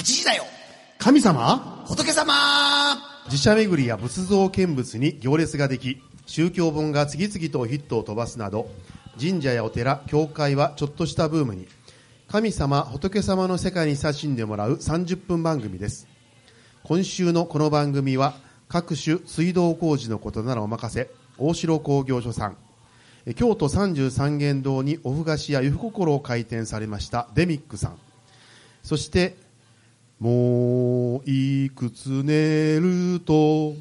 8時だよ。神様？仏様。自社巡りや仏像見物に行列ができ宗教本が次々とヒットを飛ばすなど神社やお寺教会はちょっとしたブームに。神様仏様の世界に親しんでもらう30分番組です。今週のこの番組は各種水道工事のことならお任せ大城工業所さん。え京都33元堂におふ菓子や湯心を開店されましたデミックさん。そしてもういくつ寝ると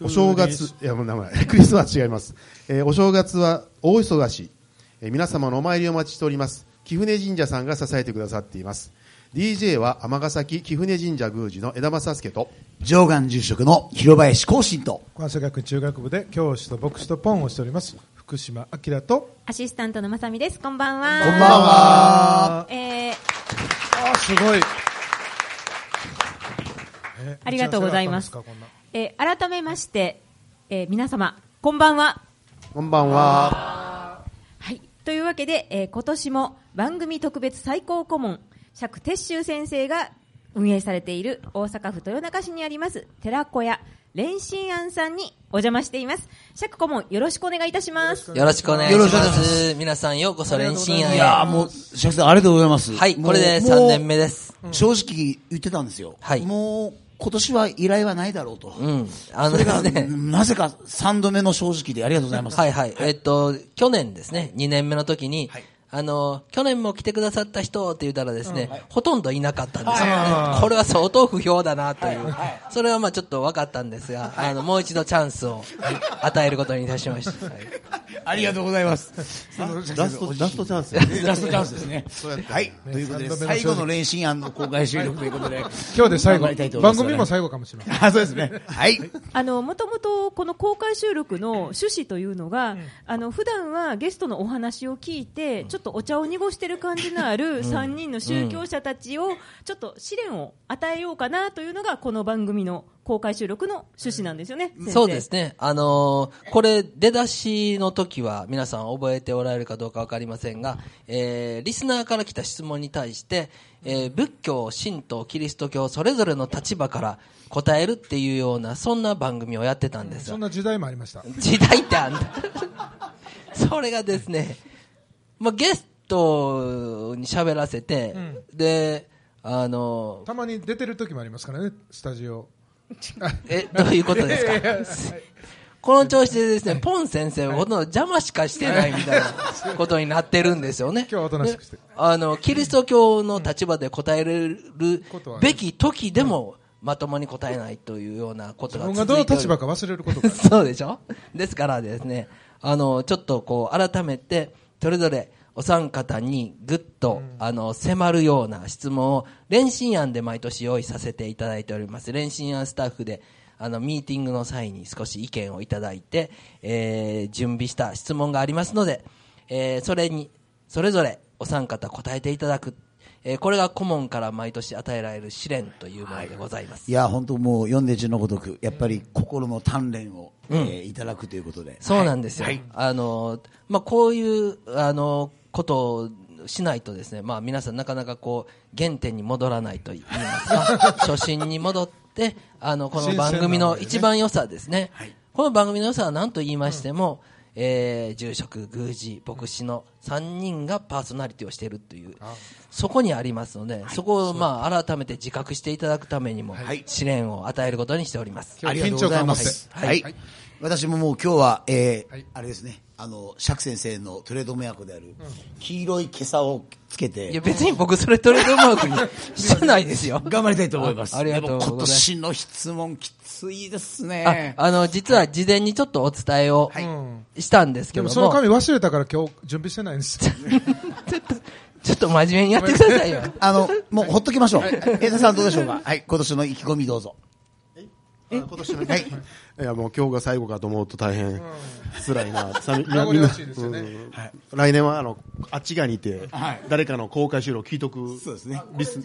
お正月いやもう名前 クリスマス違います、えーお正月は大忙し、えー皆様のお参りをお待ちしております。貴船神社さんが支えてくださっています。DJ は尼崎貴船神社宮司の枝正助と上岸住職の広林光信と関西学院中学部で教師と牧師とポンをしております福島明とアシスタントのまさみです。こんばんは。こんばんは。えー、あすごい、えありがとうございますえー改めまして、えー皆様、こんばんは。こんばんははい。というわけで、えー今年も番組特別最高顧問、釈鉄舟先生が運営されている大阪府豊中市にあります寺子屋蓮心庵さんにお邪魔しています。釈顧問、よろしくお願いいたします。よろしくお願いしまよろしくお願いしす。皆さんようこそ練習い案へ。やーもう、釈さんありがとうございます。はい、これでもう3年目です。正直言ってたんですよ。はいもう、今年は依頼はないだろうと。うん。あのそれが、ですね。なぜか3度目の正直でありがとうございます。はいはい。えっと、去年ですね、2年目の時に、あの、去年も来てくださった人って言ったらですね、ほとんどいなかったんですよ、ね これは相当不評だなという。それはまあちょっと分かったんですが、あの、もう一度チャンスを与えることにいたしました。はいありがとうございます。ラストラストチャンス ラストチャンスですね。はい。ということで、最後の練習案の公開収録ということで。今日で最後番組も最後かもしれない あ、そうですね。はい。あの、もともとこの公開収録の趣旨というのが、あの、普段はゲストのお話を聞いて、ちょっとお茶を濁してる感じのある3人の宗教者たちを、ちょっと試練を与えようかなというのが、この番組の公開収録の趣旨なんですよね。そうですね。あのーこれ、出だしの時は、皆さん覚えておられるかどうかわかりませんが、えーリスナーから来た質問に対して、えー仏教、神道、キリスト教、それぞれの立場から答えるっていうような、そんな番組をやってたんですよ。そんな時代もありました。時代ってあんだ。それがですね、まあ、ゲストに喋らせて、で、あのたまに出てる時もありますからねスタジオえ、どういうことですか？この調子でですね、ポン先生はほとんど邪魔しかしてないみたいなことになってるんですよね。今日はおとなしくして。であの、キリスト教の立場で答えることはねべき時でもまともに答えないというようなことが自分続いておりがどの立場か忘れることが そうでしょ？ですからですね、あの、ちょっとこう、改めて、それぞれお三方にぐっと、あの、迫るような質問を、練習案で毎年用意させていただいております。練習案スタッフで、あの、ミーティングの際に少し意見をいただいて、えー準備した質問がありますので、えーそれに、それぞれお三方答えていただく。えーこれが顧問から毎年与えられる試練というものでございます。いや、本当もう読んで字のごとく、やっぱり心の鍛錬を、えーいただくということで。そうなんですよ。あの、まあ、こういう、あの、ことをしないとですね、まあ、皆さんなかなかこう、原点に戻らないと言いますか、初心に戻って、あの、この番組の一番良さですね。この番組の良さは何と言いましても、えー住職、宮司、牧師の3人がパーソナリティをしているという、そこにありますので、そこをまあ改めて自覚していただくためにも、はい。試練を与えることにしております。ありがとうございます。はい。はい私ももう今日は、えーはいあれですね、あの、釈先生のトレードマークである、黄色い袈裟をつけて、いや別に僕それトレードマークに してないですよ。頑張りたいと思います。あありがとうございますでも今年の質問きついですあね。あの、実は事前にちょっとお伝えをうんしたんですけども、でもその紙忘れたから今日準備してないんですよ ちょっと真面目にやってくださいよ。あの、もうほっときましょう。江田さんどうでしょうか？はい、今年の意気込みどうぞ。あ今年のはい。いやもう今日が最後かと思うと大変。辛いな。さみ名残惜しいですよね。うん。来年はあのあっち側にいてはい。誰かの公開収録聞いとく。そうですね。リス。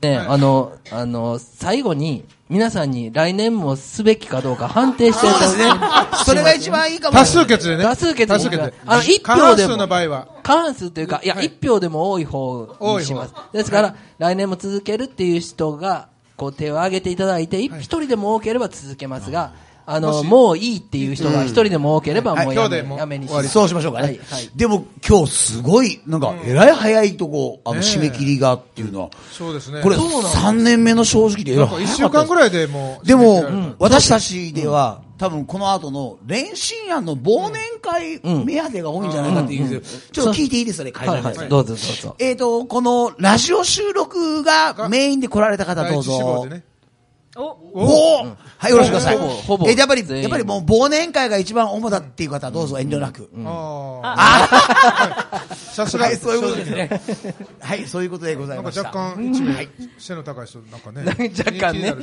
ね、あの、あの、最後に、皆さんに来年もすべきかどうか判定していただいて、それが一番いいかも多数決でね。多数決多数決で。あの一票過半数の場合は。過半数というか、いや、はい。一票でも多い方にします。ですから、来年も続けるっていう人が、こう手を挙げていただいて、一人でも多ければ続けますが、あの、もういいっていう人が一人でも多ければ、もうやめ今日でも。うやめにし終わり。そうしましょうかね。はいはい。でも今日すごい、なんか、えらい早いとこ、あの、締め切りがっていうのは、そうですね。これそうなんです3年目の正直で一週早かった。です間ぐらいでもう。でも、私たちでは、多分この後の練習案の忘年会目当てが多いんじゃないかっていう。ん。ですよ。ちょっと聞いていいですかね、会はいは社の方い、どうぞどうぞ。えっと、このラジオ収録がメインで来られた方どうぞおおおはい、よろしくくださいほぼほぼ。えやっぱり、やっぱりもう忘年会が一番主だっていう方はどうぞ遠慮なく。ああ。さすが。はい、そういうことですね。はい、そういうことでございなんかました。若干、一名、背の高い人、なんかね。若干ね。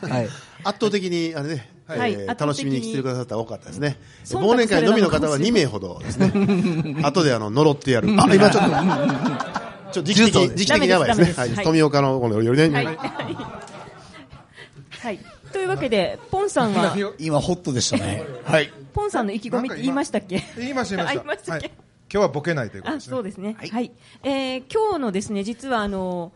はい。圧倒的にあれね、はいえー楽しみに来てる方多かったですね。忘年会のみの方はされたのかもしれない2名ほどですね。後であの呪ってやる。あ、今ちょっと。ちょっと時期的に、時期的にやばいですね。はい富岡のこのよりね。はい。はい。というわけで、ポンさんは、今、ホットでしたね。はい。ポンさんの意気込みって言いましたっけ？言いました、言いました。あ言いましたっけ？はい今日はボケないということあ、ですね。そうですね。は。はいいえー今日のですね、実はあの、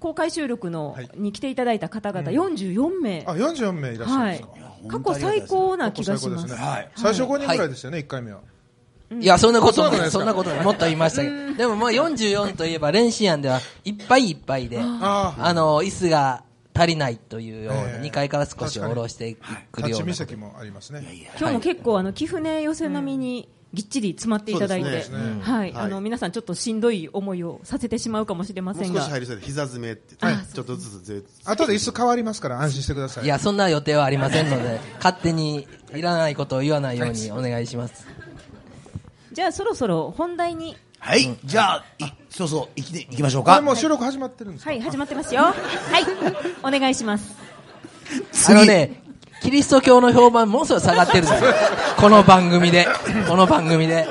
公開収録の、はいに来ていただいた方々44名。あ、44名いらっしゃるんはいですか。。過去最高な気がします。ねはい最初5人ぐらいでしたよね、1回目は。いや、そんなことない。あそんなことない。もっと言いましたけど。でもまあ44といえば、練習案ではいっぱいいっぱいで、ああの、椅子が足りないというような、ええ。2階から少し下ろしてくるような。立ち岬もありますね。今日も結構あの貴船寄せ並みにぎっちり詰まっていただいて、はい、はい。あの皆さんちょっとしんどい思いをさせてしまうかもしれまもせが、うん少し入りそうで、膝詰めって言って、ちょっとずつずれて。後で椅子変わりますから安心してください。いや、そんな予定はありませんので、勝手にいらないことを言わないようにお願いします。じゃあそろそろ本題に。はい。じゃあ、いそうそう、行きで、行きましょうかも。う収録始まってるんですか？はい始まってますよ。はいお願いします。あのね、キリスト教の評判ものすごい下がってるんですよ。この番組で。この番組で。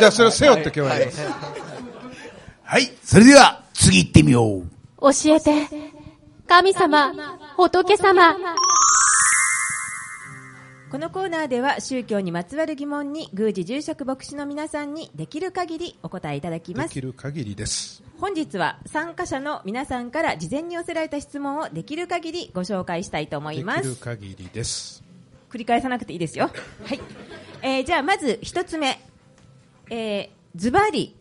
じゃあそれを背負って今日はやります。はい。それでは、次行ってみよう。教えて。神様、仏様。このコーナーでは宗教にまつわる疑問に宮司住職牧師の皆さんにできる限りお答えいただきまですき。る限りです。本日は参加者の皆さんから事前に寄せられた質問をできる限りご紹介したいと思いできるます。限りです。繰り返さなくていいですよ。はい。えーじゃあまず一つ目。えーズバリ、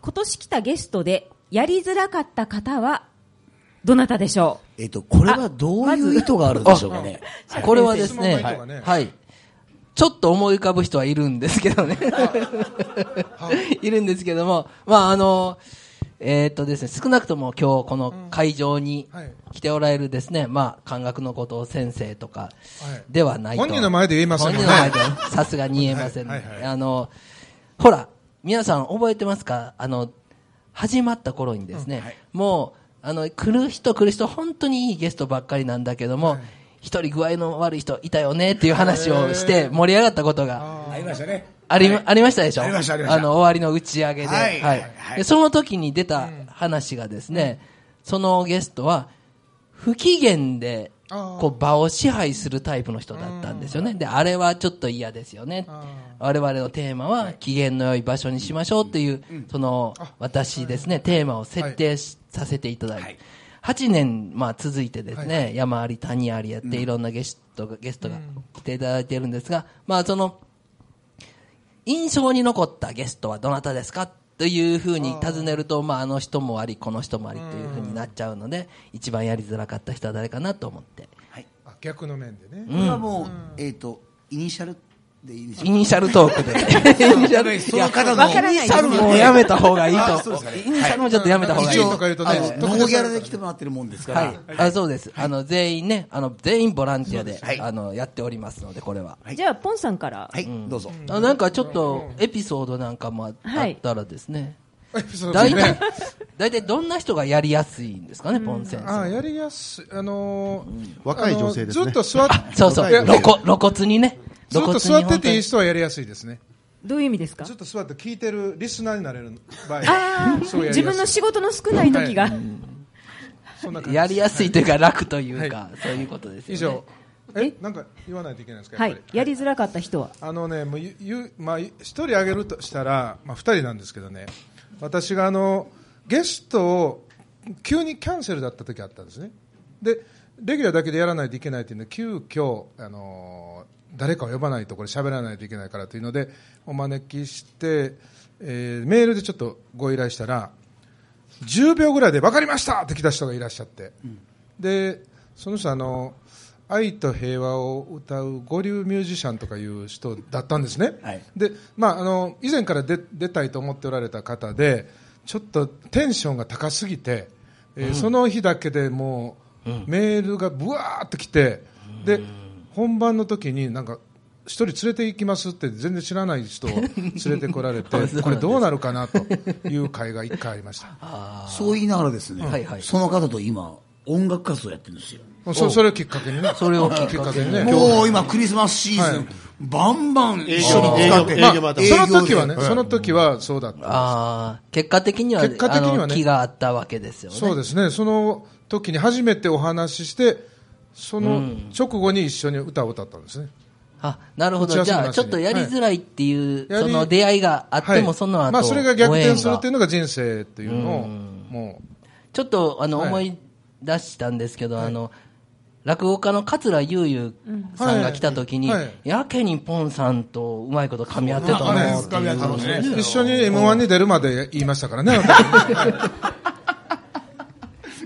今年来たゲストでやりづらかった方はどなたでしょえっと、これはどういう意図があるんでしょうかね。これはですね、質問の意図がねはい。ちょっと思い浮かぶ人はいるんですけどね。い。るんですけども、まああの、えーっとですね、少なくとも今日この会場にはい。来ておられるですね、まあ、漢学のことを先生とかはい。ではないと。本人の前で言いませんね。本人の前では さすがに言えません。ね、はい。はい。はい。あの、ほら、皆さん覚えてますか？あの、始まった頃にですね、もう、あの、来る人来る人、本当にいいゲストばっかりなんだけども、一人具合の悪い人いたよねっていう話をして盛り上がったことがありましたね。あり,、ありましたでしょ？ありましたありました。の、終わりの打ち上げで。はいはいその時に出た話がですね、そのゲストは、不機嫌で、こう場を支配するタイプの人だったんですよね。で、あれはちょっと嫌ですよね。我々のテーマは、機嫌の良い場所にしましょうっていう、その、私ですね、テーマを設定しさせていただいて。8年、まあ、続いてですね、山あり谷ありやって、いろんなゲストが、ゲストが来ていただいているんですが、まあ、その、印象に残ったゲストはどなたですかというふうに尋ねると、まあ、あの人もあり、この人もありというふうになっちゃうので、一番やりづらかった人は誰かなと思って。あ逆の面でね。これはもう、えっと、イニシャルでいいでしょイニシャルトークで。イニシャルその方のわからないですねもうやめた方がいいあと。イニシャルもちょっとやめた方がいい。一応とか言うとねあの、ノーギャラで来てもらってるもんですから。はい。あそうです。あの、全員ね、あの、全員ボランティアで、はいあの、やっておりますので、これは。はいじゃあポンさんから。はい、どうぞ。あなんかちょっと、エピソードなんかもあはいったらですね。大体ね。大体どんな人がやりやすいんですかね、ポン先ああ、生。やりやすい。あのー若い女性ですねずっと座っそうそう、露骨にね。ずっと露座ってていい人はやりやすいですね。どういう意味ですか？ずっと座って聞いてるリスナーになれる場合。ああ、そうやりやすい自分の仕事の少ない時が。そんな感じやりやすいというか楽というか、そういうことですよね。以上えなんか言わないといけないんですかはいやり、づらかった人は？あのね、もうゆゆまあ、一人あげるとしたら、まあ、二人なんですけどね、私があのゲストを急にキャンセルだった時あったんですね。で、レギュラーだけでやらないといけないっていうので、急遽あの誰かを呼ばないとこれ喋らないといけないからというので、お招きして、えーメールでちょっとご依頼したら、10秒ぐらいで分かりましたって来た人がいらっしゃって、でその人あの愛と平和を歌う五流ミュージシャンとかいう人だったんですね、はい。でまあ、あの以前から出出たいと思っておられた方でちょっとテンションが高すぎて、えーその日だけでもう、メールがぶわーっと来て、で本番の時になんか一人連れて行きますって全然知らない人を連れてこられて これどうなるかなという会が一回ありました。そう言いながらですね、はいはい。その方と今、音楽活動やってるんですよ。そそれをきっかけにね。それをきっかけにね。もう今クリスマスシーズン、はい。バンバン一営緒に使って、まあ、その時はね、その時はそうだった。ああ、結果的には、結果的にはね。あの気があったわけですよね。そうですね、その時に初めてお話しして、その直後に一緒に歌を歌ったんですね。あ、なるほど。じゃあ、打ちょっとやりづらいっていう、はい。その出会いがあっても、その後、まあ、それが逆転するっていうのが人生っていうのを、もちょっと、あの、はい思い出したんですけど、あの、落語家の桂悠々さんが来た時に、はい。はい。やけにポンさんとうまいこと噛み合ってたののを一緒に M1 に出るまで言いましたからね、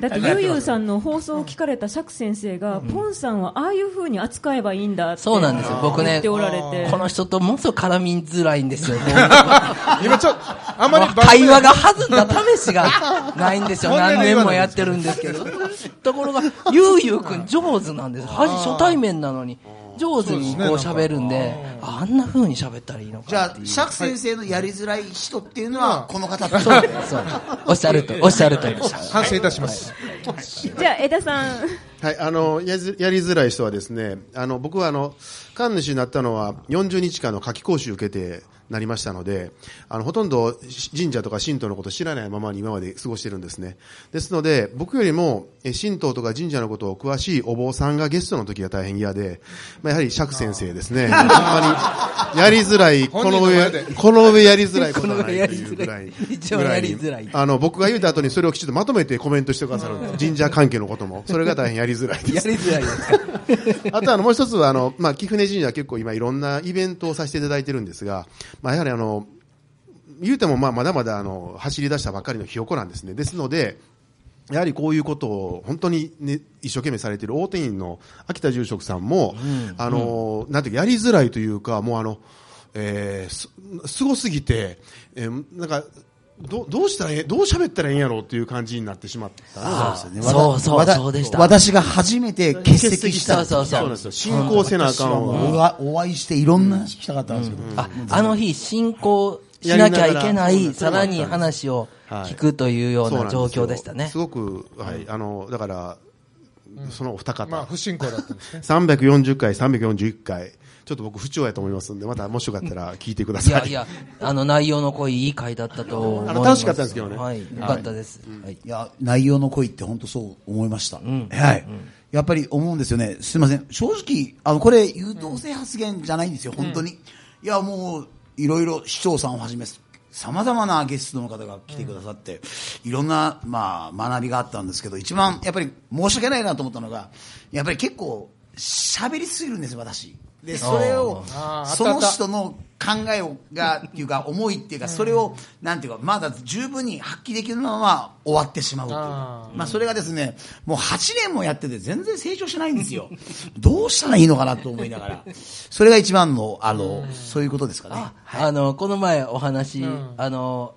だってゆうゆうさんの放送を聞かれた釈先生が、ポンさんはああいう風に扱えばいいんだってそうなんですよ。僕ね言って、おられてこの人とものすごく絡みづらいんですよ。今ちょっと、あんまり会話が弾んだ試しがないんですよ。何年もやってるんですけど。ところが、ゆうゆうくん上手なんです。初対面なのに、上手にこう喋るんで、あんな風に喋ったらいいのじゃあ。釈先生のやりづらい人っていうのは、この方ってそうそう。おっしゃると、おっしゃるとり。反省いたします。じゃあ江田さんはい、あのやりづやりづらい人はですね、あの僕はあの神主になったのは40日間の夏季講習を受けてなりましたので、あのほとんど神社とか神道のことを知らないままに今まで過ごしてるんですね。ですので、僕よりもえ神道とか神社のことを詳しいお坊さんがゲストの時が大変嫌で、まあ、やはり釈先生ですね。ほんまにやりづらい、この上で、この上やりづらいことはない というぐらい。一番やりづらい。あの、僕が言うた後にそれをきちんとまとめてコメントしてくださる 神社関係のことも、それが大変やりづらいです。やりづらいですか。あとあの、もう一つはあの、まあ、貴船神社は結構今いろんなイベントをさせていただいてるんですが、まあ、やはりあの、言うてもまあ、まだまだあの、走り出したばっかりのひよこなんですね。ですので、やはりこういうことを本当に、ね、一生懸命されている大手院の秋田住職さんも、あの、なんていうか、やりづらいというか、もうあの、えーす、すごすぎて、えーなんか、どどうしたらええ、どう喋ったらいいんやろうっていう感じになってしまった。そうですよねそうそうそうでした私が初めて欠席した。そうそうそうそうなんですよ。進行せなあかんわ。おわお会いしていろんな話聞きたかったんですけど。あ、あの日、進行しなきゃいけない、やりながらさらに話を聞くというような状況でしたねす。ごく、はい、あの、だから、そのお二方、まあ、不信仰だったんですね。340回、341回、ちょっと僕不調やと思いますんで、またもしよかったら聞いてください。いやいや、あの内容の濃いいい回だったと思います。あの楽しかったですけどねはい、よかったです。はい。いや、内容の濃いって本当そう思いました。はい。やっぱり思うんですよね。すみません。正直、あの、これ、優等生発言じゃないんですよ、本当に。いや、もう、いろいろ市長さんをはじめ、様々なゲストの方が来てくださって、いろんな、まあ、学びがあったんですけど、一番、やっぱり申し訳ないなと思ったのが、やっぱり結構、喋りすぎるんです、私。で、それをその人の考えをが、っていうか、思いっていうか、それを、なんていうか、まだ十分に発揮できるまま終わってしまうというあ。まあ、それがですね、もう8年もやってて全然成長しないんですよ。どうしたらいいのかなと思いながら。それが一番の、あの、そういうことですかね。あの、この前お話、うんあの、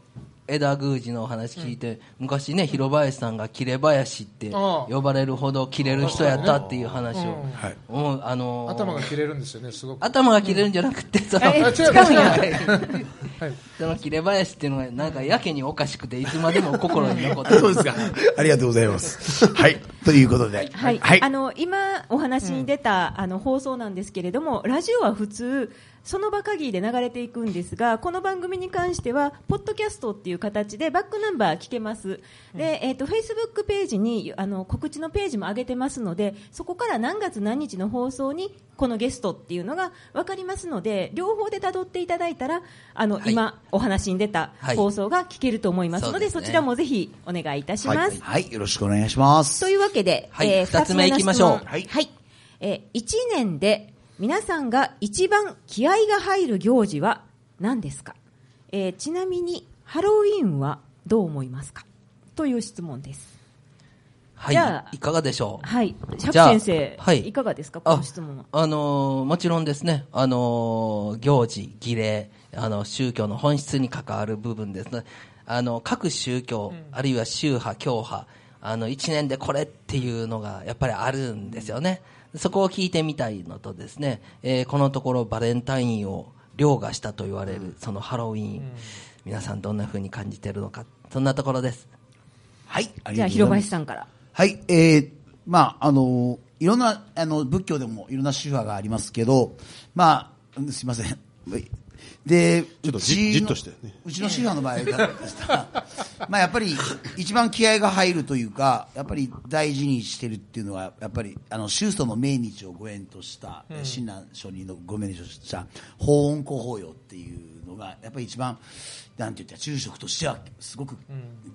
枝宮司のお話聞いて、昔ね、広林さんが切れ林って呼ばれるほど切れる人やったっていう話を、うんはいもうあの頭が切れるんですよね、すごく。頭が切れるんじゃなくて、その、え違違う その切れ林っていうのがなんかやけにおかしくて、いつまでも心に残ってそうですか。ありがとうございます。はい。ということで。はい、はいあ。の今お話に出た、あの放送なんですけれども、ラジオは普通その場限りで流れていくんですがこの番組に関してはポッドキャストっていう形でバックナンバー聞けます。で、えー、とフェイスブックページにあの告知のページも上げてますのでそこから何月何日の放送にこのゲストっていうのが分かりますので両方でたどっていただいたらあの、はい。今お話に出たはい。放送が聞けると思いますので,、そうですね。そちらもぜひお願いいたします。はい、よろしくお願いします。というわけで、はい。えー二つ目行きましょう。はい。えー、1年で皆さんが一番気合が入る行事は何ですか、えーちなみにハロウィーンはどう思いますか？という質問です。はいじゃあいかがでしょう？はい。釈先生、はいいかがですか？この質問は。あのーもちろんですね、あのー行事、儀礼、あの、宗教の本質に関わる部分ですね。あの、各宗教、あるいは宗派、教派、あの、一年でこれっていうのがやっぱりあるんですよね。そこを聞いてみたいのとですね、えーこのところバレンタインを凌駕したと言われる、そのハロウィーン、皆さんどんな風に感じてるのか、そんなところです。はい、ありじゃあ、がとうござい広ます。林さんから。はい、えー、まあ、あの、いろんな、あの、仏教でもいろんな宗派がありますけど、まあ、うんすいません。で、ちょっとうちのじじっとしてね。うちの宗派の場合でした。ら、まあやっぱり一番気合が入るというか、やっぱり大事にしてるっていうのは、やっぱりあの宗祖の命日をご縁とした、親鸞上人のご命日とした法恩公法要っていうのが、やっぱり一番、なんて言ったら、住職としてはすごく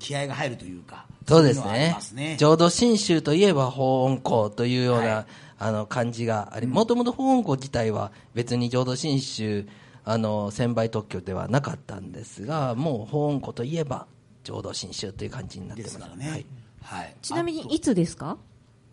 気合が入るというか、そうですね。ますね。浄土真宗といえば法恩公というような、はい。あの感じがあり、もともと法恩公自体は別に浄土真宗、あの、専売特許ではなかったんですが、もう法恩公といえば浄土真宗という感じになってます。ですからね。はいはい。ちなみにいつですか？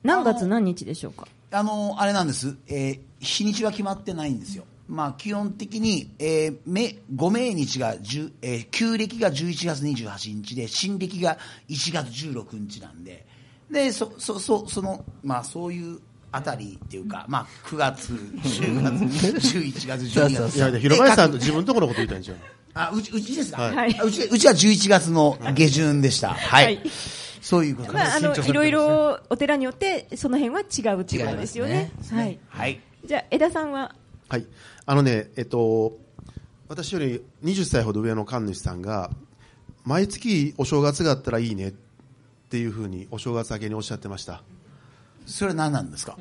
何月何日でしょうか？あの、あれなんです。えー日にちは決まってないんですよ。まあ、基本的に、えー、め、ご命日が10、えー旧暦が11月28日で、新暦が1月16日なんで、で、そ、そ、そ、その、まあ、そういうあたりっていうか、まあ、9月、10月、11月、12月。いや、で広林さん自分のところのこと言いたいんですよ。あ、うち、うちですか、はいあうち、うちは11月の下旬でした。はい。はいそういうことです。まあ、あの、いろいろお寺によって、その辺は違うっていうですよね。違いますはい。はい。じゃあ、枝さんは、はい。あのね、えっと、私より20歳ほど上の神主さんが、毎月お正月があったらいいねっていうふうにお正月明けにおっしゃってました。それは何なんですか、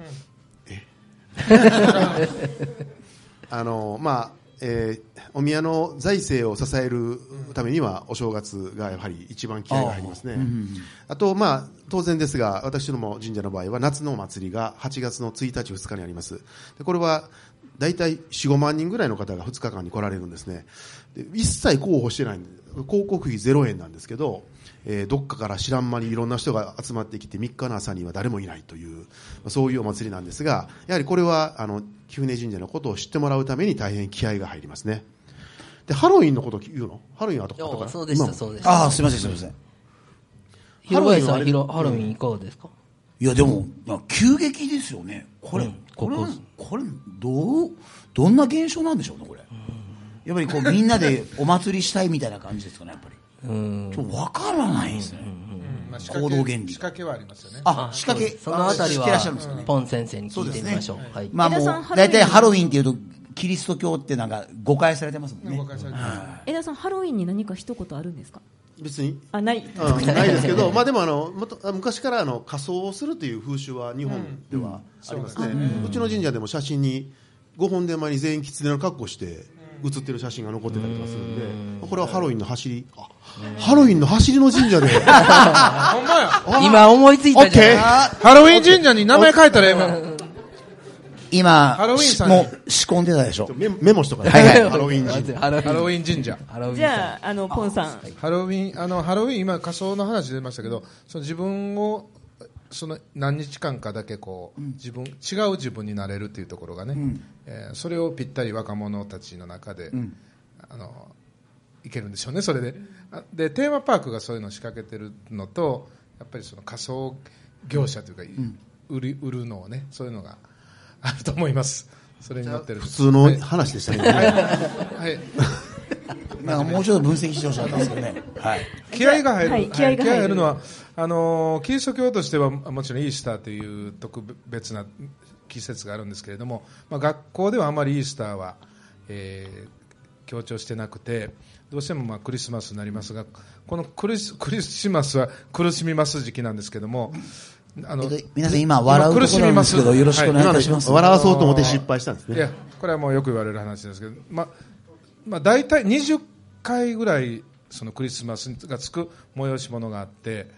あの、まあ、えーお宮の財政を支えるためにはお正月がやはり一番気合が入りますね。あと、まあ、当然ですが、私ども神社の場合は夏のお祭りが8月の1日、2日にあります。でこれは大体4、5万人ぐらいの方が2日間に来られるんですね。で一切候補してないんで、広告費0円なんですけど、えーどっかから知らん間にいろんな人が集まってきて3日の朝には誰もいないという、まあそういうお祭りなんですが、やはりこれは、あの、貴船神社のことを知ってもらうために大変気合が入りますね。で、ハロウィンのこと言うの？ハロウィンは後後から？そうでした、今そうでした。ああ、すみません、すみません。広林さん、ハロウィンはあれ？ひろハロウィンいかがですか、いや、でも、まあ急激ですよね。これ、うんこれここ、これ、どう、どんな現象なんでしょうね、これ。やっぱりこう、みんなでお祭りしたいみたいな感じですかね、やっぱり。うんちょっとわからないですね。まあ仕行掛け動原理仕掛けはありますよね。あ、仕掛け、そのあたり知ってらっしゃるんですかね。はポン先生に聞いてみましょう。はい。まあもう江田さん、ハロウィン大体ハロウィンっていうと、キリスト教ってなんか誤解されてますもんね。誤解されてます枝さん、ハロウィンに何か一言あるんですか？別にあ、ない。うんないですけど、まあでもあの、もとあ昔からあの仮装をするという風習は日本ではありますね。うちの神社でも写真に5本手前に全員狐の格好して写ってる写真が残ってたりとかするんで、これはハロウィンの走り、あハロウィンの走りの神社で、ほんまや。今思いついたじゃないハロウィン神社に名前書いたらええわ。今、ハロウィンさんもう仕込んでたでしょ。メメモしとかね、はいはい ハロウィン神社。ハロウィン神社。じゃあ、あの、ポンさん。ハロウィン、あの、ハロウィン、今仮装の話出ましたけど、その自分を、その何日間かだけこう、自分、違う自分になれるっていうところがね、えーそれをぴったり若者たちの中で、あの、いけるんでしょうね、それで。あで、テーマパークがそういうのを仕掛けてるのと、やっぱりその仮装業者というか、売り、売るのをね、そういうのがあると思います。それに乗ってる。普通の話でしたね。はい。なんかもうちょっと分析してほしかったんですけどね。はい。気合が入る、はい気合が入るのはあのーキリスト教としてはもちろんイースターという特別な季節があるんですけれども、まあ、学校ではあまりイースターは、ええー強調してなくてどうしてもまあクリスマスになりますがこのクリスクリスマスは苦しみます時期なんですけどもあのえっと皆さん今笑うところなんですけどよろしくお願いします笑わそうと思って失敗したんですね。いやこれはもうよく言われる話ですけど、まあまあ、大体20回ぐらいそのクリスマスがつく催し物があって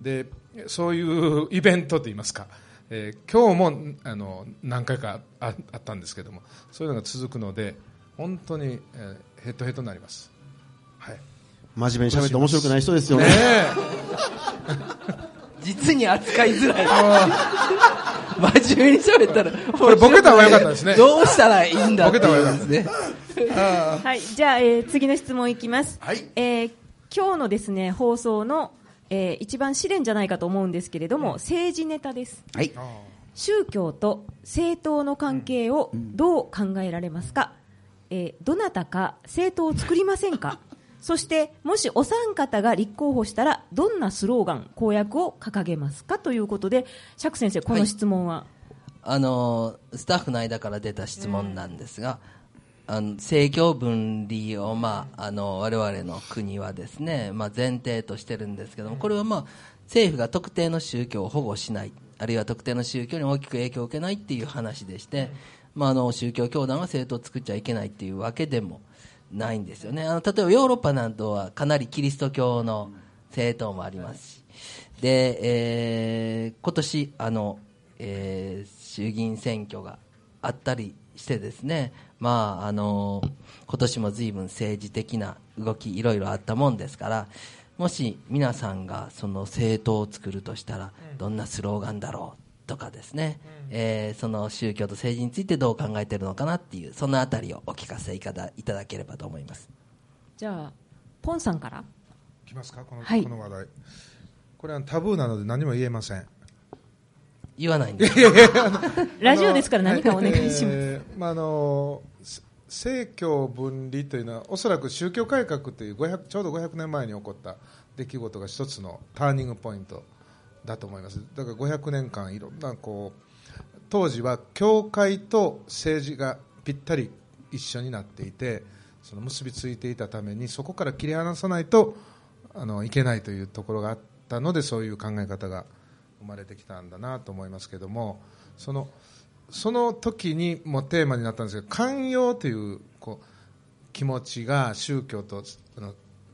でそういうイベントといいますか、えー今日もあの何回かああったんですけどもそういうのが続くので本当に、えーヘトヘトになります。はい真面目に喋って面白くない人ですよね。ね 実に扱いづらい。真面目に喋ったら。これボケた方が良かったですねどうしたらいいんだボケた方が良かったですね。はい、じゃあ、えー次の質問いきます。はいえー今日のですね、放送の、えー一番試練じゃないかと思うんですけれども、政治ネタです。はい。宗教と政党の関係をどう考えられますか、えーどなたか政党を作りませんか？そしてもしお三方が立候補したらどんなスローガン公約を掲げますかということで釈先生この質問は、あのスタッフの間から出た質問なんですが、あの政教分離を、まあ、あの我々の国はですね、まあ、前提としてるんですけどもこれは、まあ、政府が特定の宗教を保護しないあるいは特定の宗教に大きく影響を受けないっていう話でして、まあ、あの宗教教団は政党を作っちゃいけないっていうわけでもないんですよね。あの例えばヨーロッパなどはかなりキリスト教の政党もありますし。で、えー今年あの、えー衆議院選挙があったりしてですね、まあ、あの今年も随分政治的な動きいろいろあったもんですから。もし皆さんがその政党を作るとしたらどんなスローガンだろうとかですね、えーその宗教と政治についてどう考えているのかなっていうそのあたりをお聞かせいただいただければと思います。じゃあポンさんから。いきますか？この,、はい。この話題。これはタブーなので何も言えません。言わないんです。ラジオですから何かお願いします、えーまああのせ政教分離というのはおそらく宗教改革という500ちょうど500年前に起こった出来事が一つのターニングポイントだと思います。だから500年間いろんなこう当時は教会と政治がぴったり一緒になっていてその結びついていたためにそこから切り離さないとあのいけないというところがあったのでそういう考え方が生まれてきたんだなと思いますけどもそのその時にもテーマになったんですけど寛容というこう気持ちが宗教と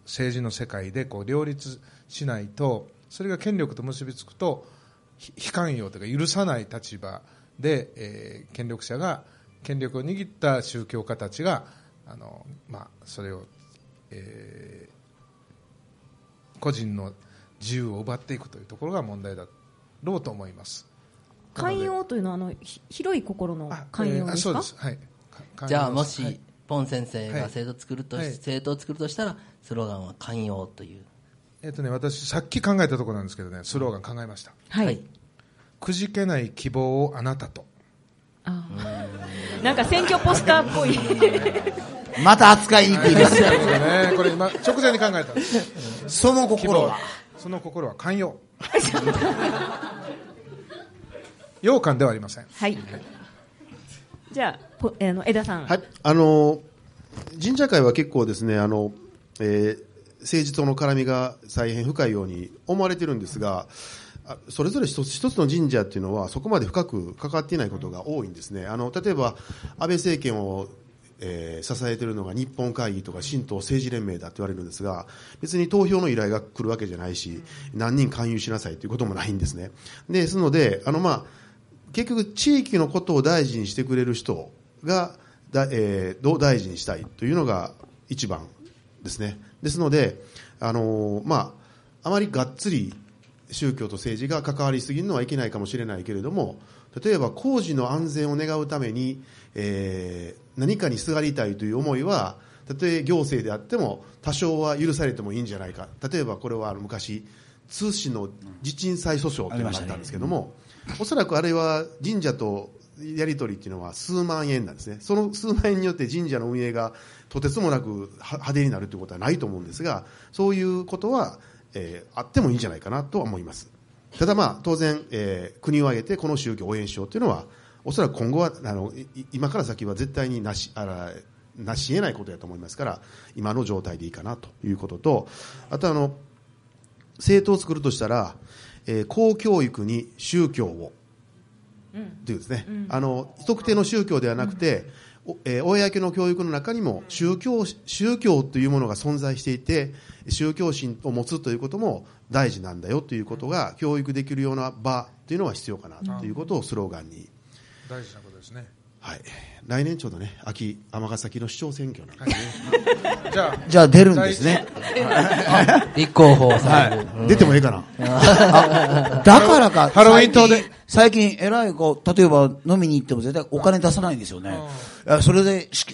政治の世界でこう両立しないとそれが権力と結びつくとひ非寛容というか許さない立場で、えー権力者が権力を握った宗教家たちがあの、まあ、それを、えー個人の自由を奪っていくというところが問題だろうと思います。寛容というのはあのひ広い心のあ寛容ですか、そうです。はい。かじゃあもし、はいポン先生はいが政党作るとし、はい政党を作るとしたらスローガンは寛容というえっとね、私、さっき考えたところなんですけどね、スローガン考えました。はい、はいくじけない希望をあなたと。あーなんか選挙ポスターっぽい また扱いにくいです。ね、これ今、直前に考えたんです。その心は。その心は寛容。羊羹ではありません。はいじゃあぽあの枝さん、はい、あの神社会は結構ですね、あの、えー政治との絡みが大変深いように思われてるんですが、それぞれ一つ一つの神社っていうのはそこまで深く関わっていないことが多いんですね。あの例えば安倍政権をえー支えているのが日本会議とか新党政治連盟だって言われるんですが別に投票の依頼が来るわけじゃないし何人勧誘しなさいということもないんですね。ですのであの、まあ、結局地域のことを大事にしてくれる人がだ、えーどう大事にしたいというのが一番ですね。ですので、あのーまあ、あまりがっつり宗教と政治が関わりすぎるのはいけないかもしれないけれども、例えば工事の安全を願うために、えー何かにすがりたいという思いは、たとえ行政であっても多少は許されてもいいんじゃないか。例えばこれは昔、通信の地鎮祭訴訟というのがあったんですけども、おそらくあれは神社とやり取りっていうのは数万円なんですね。その数万円によって神社の運営がとてつもなく派手になるということはないと思うんですが、そういうことは、えーあってもいいんじゃないかなとは思います。ただまあ、当然、えー国を挙げてこの宗教を応援しようというのは、おそらく今後は、あの、今から先は絶対になし、あら、なし得ないことやと思いますから今の状態でいいかなということとあとあの政党を作るとしたら、えー公教育に宗教をというですね、あの特定の宗教ではなくて、おえー公の教育の中にも宗教宗教というものが存在していて宗教心を持つということも大事なんだよということが教育できるような場というのが必要かなということをスローガンに、大事なことですねはい、来年ちょうどね秋尼崎の市長選挙なんで、じゃあじゃあ出るんですね。立候補される。うん出てもいいかなあだからか、ハロウィン島で最近、最近偉い子、例えば飲みに行っても絶対お金出さないんですよね。それで、し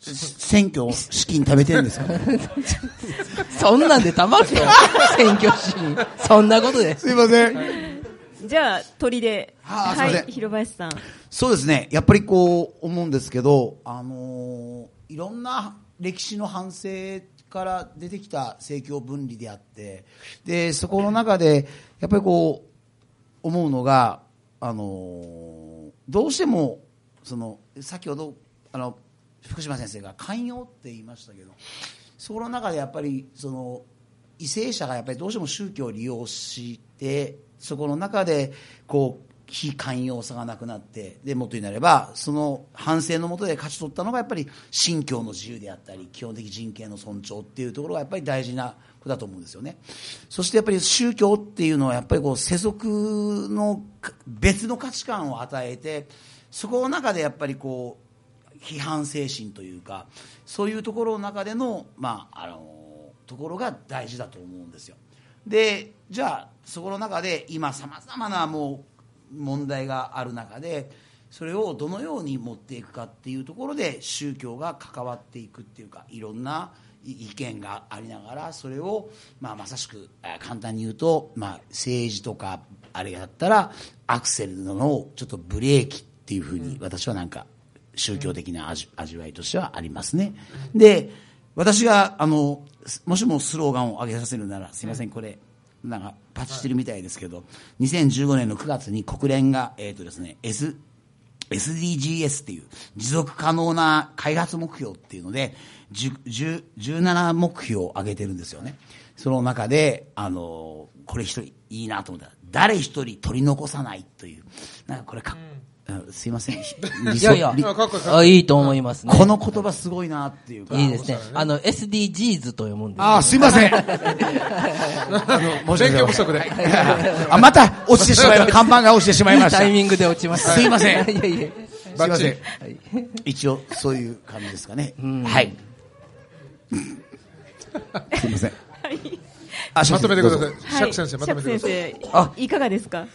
選挙資金食べてるんですか そんなんでたまるよ。選挙シーン。そんなことで。すいません。じゃあ、鳥で。はあすいませんい、広林さん。そうですね。やっぱりこう、思うんですけど、あのーいろんな歴史の反省から出てきた政教分離であって、で、そこの中で、やっぱりこう、思うのが、あのーどうしても、その、先ほど、あの、福島先生が寛容って言いましたけど、そこの中でやっぱり、その、為政者がやっぱりどうしても宗教を利用して、そこの中で、こう、非寛容さがなくなって、で、もっと言うなれば、その反省のもとで勝ち取ったのがやっぱり信教の自由であったり、基本的人権の尊重っていうところがやっぱり大事なことだと思うんですよね。そしてやっぱり宗教っていうのはやっぱりこう世俗の別の価値観を与えて、そこの中でやっぱりこう、批判精神というかそういうところの中での,、まあ、あのところが大事だと思うんですよでじゃあそこの中で今さまざまなもう問題がある中でそれをどのように持っていくかっていうところで宗教が関わっていくっていうかいろんな意見がありながらそれを、まあ、まさしくえー簡単に言うと、まあ、政治とかあれだったらアクセルのちょっとブレーキっていうふうに私はなんか宗教的な味味わいとしてはありますね。で、私が、あの、もしもスローガンを上げさせるなら、すいません、これ、なんか、パチしてるみたいですけど、2015年の9月に国連が、えっ、とですね、S、SDGs っていう持続可能な開発目標っていうので、10 10 17目標を挙げてるんですよね。その中で、あの、これ一人いいなと思った。ら、誰一人取り残さないという、なんかこれか、あすいません。いやいやあいいと思いますね。この言葉すごいなっていうか。いいですね。あの、SDGs と読むんです。あ、すいません。あの、申し訳不足で。あ、また落ちてしまいました。看板が落ちてしまいました。タイミングで落ちました。すいません いやいや。すいません。一応、そういう感じですかね。はい。すいません。あまとめてください。釈先生、まとめてください。あ生、いかがですか？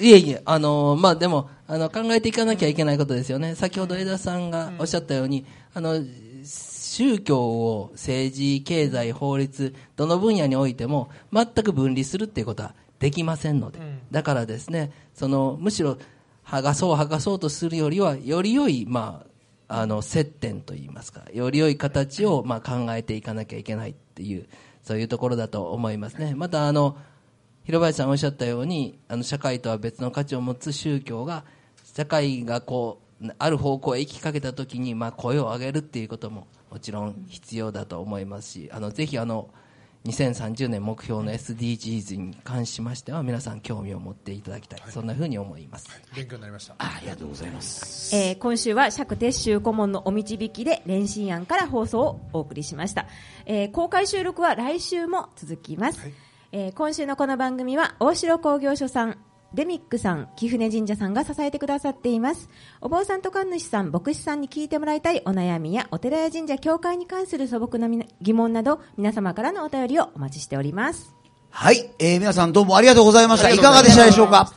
いえいえ、あのーまあ、でも、あの、考えていかなきゃいけないことですよね。先ほど枝さんがおっしゃったように、あの、宗教を政治、経済、法律、どの分野においても、全く分離するっていうことはできませんので。だからですね、その、むしろ、剥がそう剥がそうとするよりは、より良い、まあ、あの、接点といいますか、より良い形を、まあ、考えていかなきゃいけないっていう、そういうところだと思いますね。また、あの、広林さんおっしゃったようにあの社会とは別の価値を持つ宗教が社会がこうある方向へ行きかけた時に、まあ、声を上げるっていうことももちろん必要だと思いますしあのぜひあの2030年目標の SDGs に関しましては皆さん興味を持っていただきたい、そんなふうに思います。勉強になりました。あありがとうございます。えー今週は釈撤収顧問のお導きで練習案から放送をお送りしました、えー公開収録は来週も続きます、えー今週のこの番組は大城工業所さんデミックさん、貴船神社さんが支えてくださっています。お坊さんと神主さん、牧師さんに聞いてもらいたいお悩みやお寺や神社、教会に関する素朴な疑問など、皆様からのお便りをお待ちしております。はい。えー皆さんどうもありがとうございました。いかがでしたでしょうか？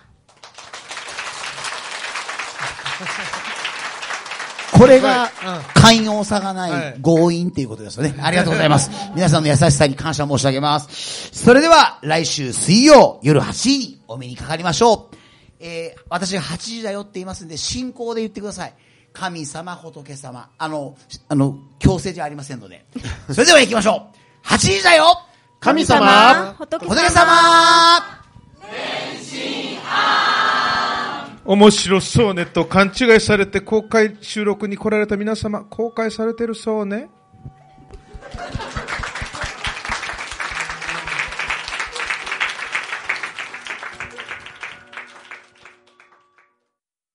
これが寛容さがない強引っていうことですよね。ありがとうございます。皆さんの優しさに感謝申し上げます。それでは来週水曜夜8時にお目にかかりましょう。えー私が8時だよって言いますんで、進行で言ってください。神様、仏様。あの、あの、強制じゃありませんので。それでは行きましょう。8時だよ神様仏仏様お面白そうねと勘違いされて公開収録に来られた皆様、公開されてるそうね。